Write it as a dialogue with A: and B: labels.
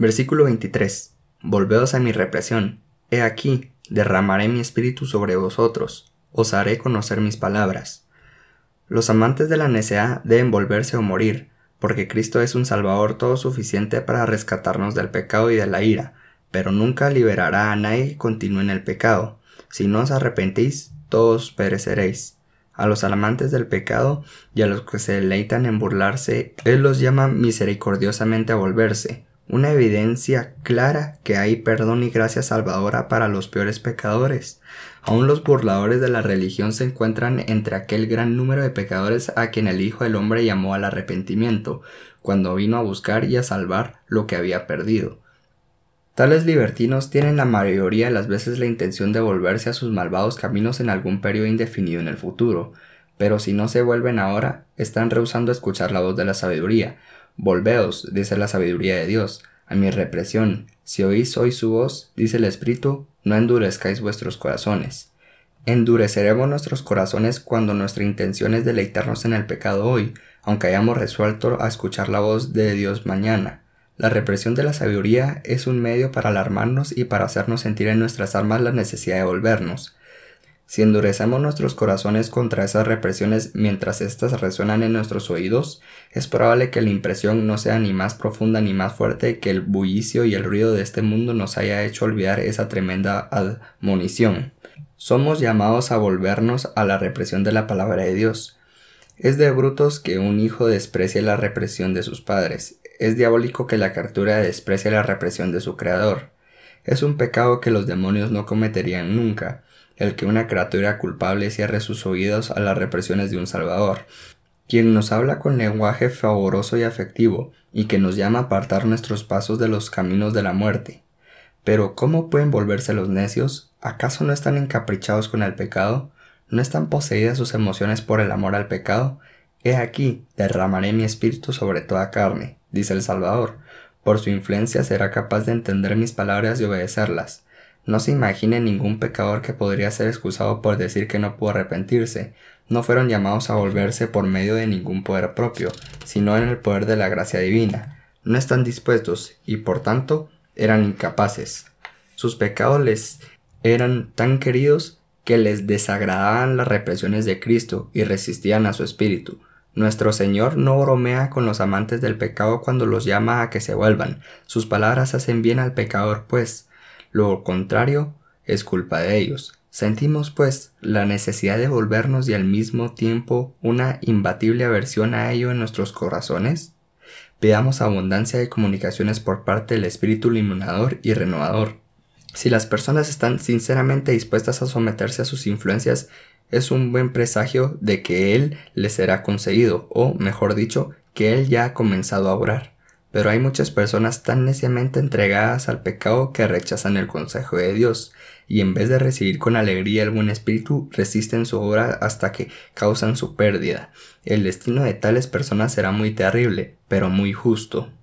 A: Versículo 23. Volveos a mi represión. He aquí, derramaré mi espíritu sobre vosotros, os haré conocer mis palabras. Los amantes de la necedad deben volverse o morir, porque Cristo es un Salvador todo suficiente para rescatarnos del pecado y de la ira, pero nunca liberará a nadie que continúe en el pecado. Si no os arrepentís, todos pereceréis. A los amantes del pecado y a los que se deleitan en burlarse, Él los llama misericordiosamente a volverse, una evidencia clara que hay perdón y gracia salvadora para los peores pecadores. Aun los burladores de la religión se encuentran entre aquel gran número de pecadores a quien el Hijo del Hombre llamó al arrepentimiento, cuando vino a buscar y a salvar lo que había perdido. Tales libertinos tienen la mayoría de las veces la intención de volverse a sus malvados caminos en algún periodo indefinido en el futuro, pero si no se vuelven ahora, están rehusando escuchar la voz de la sabiduría, Volveos, dice la sabiduría de Dios, a mi represión. Si oís hoy su voz, dice el Espíritu, no endurezcáis vuestros corazones. Endureceremos nuestros corazones cuando nuestra intención es deleitarnos en el pecado hoy, aunque hayamos resuelto a escuchar la voz de Dios mañana. La represión de la sabiduría es un medio para alarmarnos y para hacernos sentir en nuestras almas la necesidad de volvernos. Si endurecemos nuestros corazones contra esas represiones mientras éstas resuenan en nuestros oídos, es probable que la impresión no sea ni más profunda ni más fuerte que el bullicio y el ruido de este mundo nos haya hecho olvidar esa tremenda admonición. Somos llamados a volvernos a la represión de la palabra de Dios. Es de brutos que un hijo desprecie la represión de sus padres. Es diabólico que la criatura desprecie la represión de su creador. Es un pecado que los demonios no cometerían nunca el que una criatura culpable cierre sus oídos a las represiones de un Salvador, quien nos habla con lenguaje favoroso y afectivo, y que nos llama a apartar nuestros pasos de los caminos de la muerte. Pero ¿cómo pueden volverse los necios? ¿Acaso no están encaprichados con el pecado? ¿No están poseídas sus emociones por el amor al pecado? He aquí, derramaré mi espíritu sobre toda carne, dice el Salvador. Por su influencia será capaz de entender mis palabras y obedecerlas. No se imagine ningún pecador que podría ser excusado por decir que no pudo arrepentirse. No fueron llamados a volverse por medio de ningún poder propio, sino en el poder de la gracia divina. No están dispuestos y por tanto eran incapaces. Sus pecados les eran tan queridos que les desagradaban las represiones de Cristo y resistían a su espíritu. Nuestro Señor no bromea con los amantes del pecado cuando los llama a que se vuelvan. Sus palabras hacen bien al pecador, pues, lo contrario es culpa de ellos. Sentimos, pues, la necesidad de volvernos y al mismo tiempo una imbatible aversión a ello en nuestros corazones. Veamos abundancia de comunicaciones por parte del Espíritu iluminador y renovador. Si las personas están sinceramente dispuestas a someterse a sus influencias, es un buen presagio de que Él les será concedido, o, mejor dicho, que Él ya ha comenzado a obrar. Pero hay muchas personas tan neciamente entregadas al pecado que rechazan el consejo de Dios, y en vez de recibir con alegría el buen espíritu, resisten su obra hasta que causan su pérdida. El destino de tales personas será muy terrible, pero muy justo.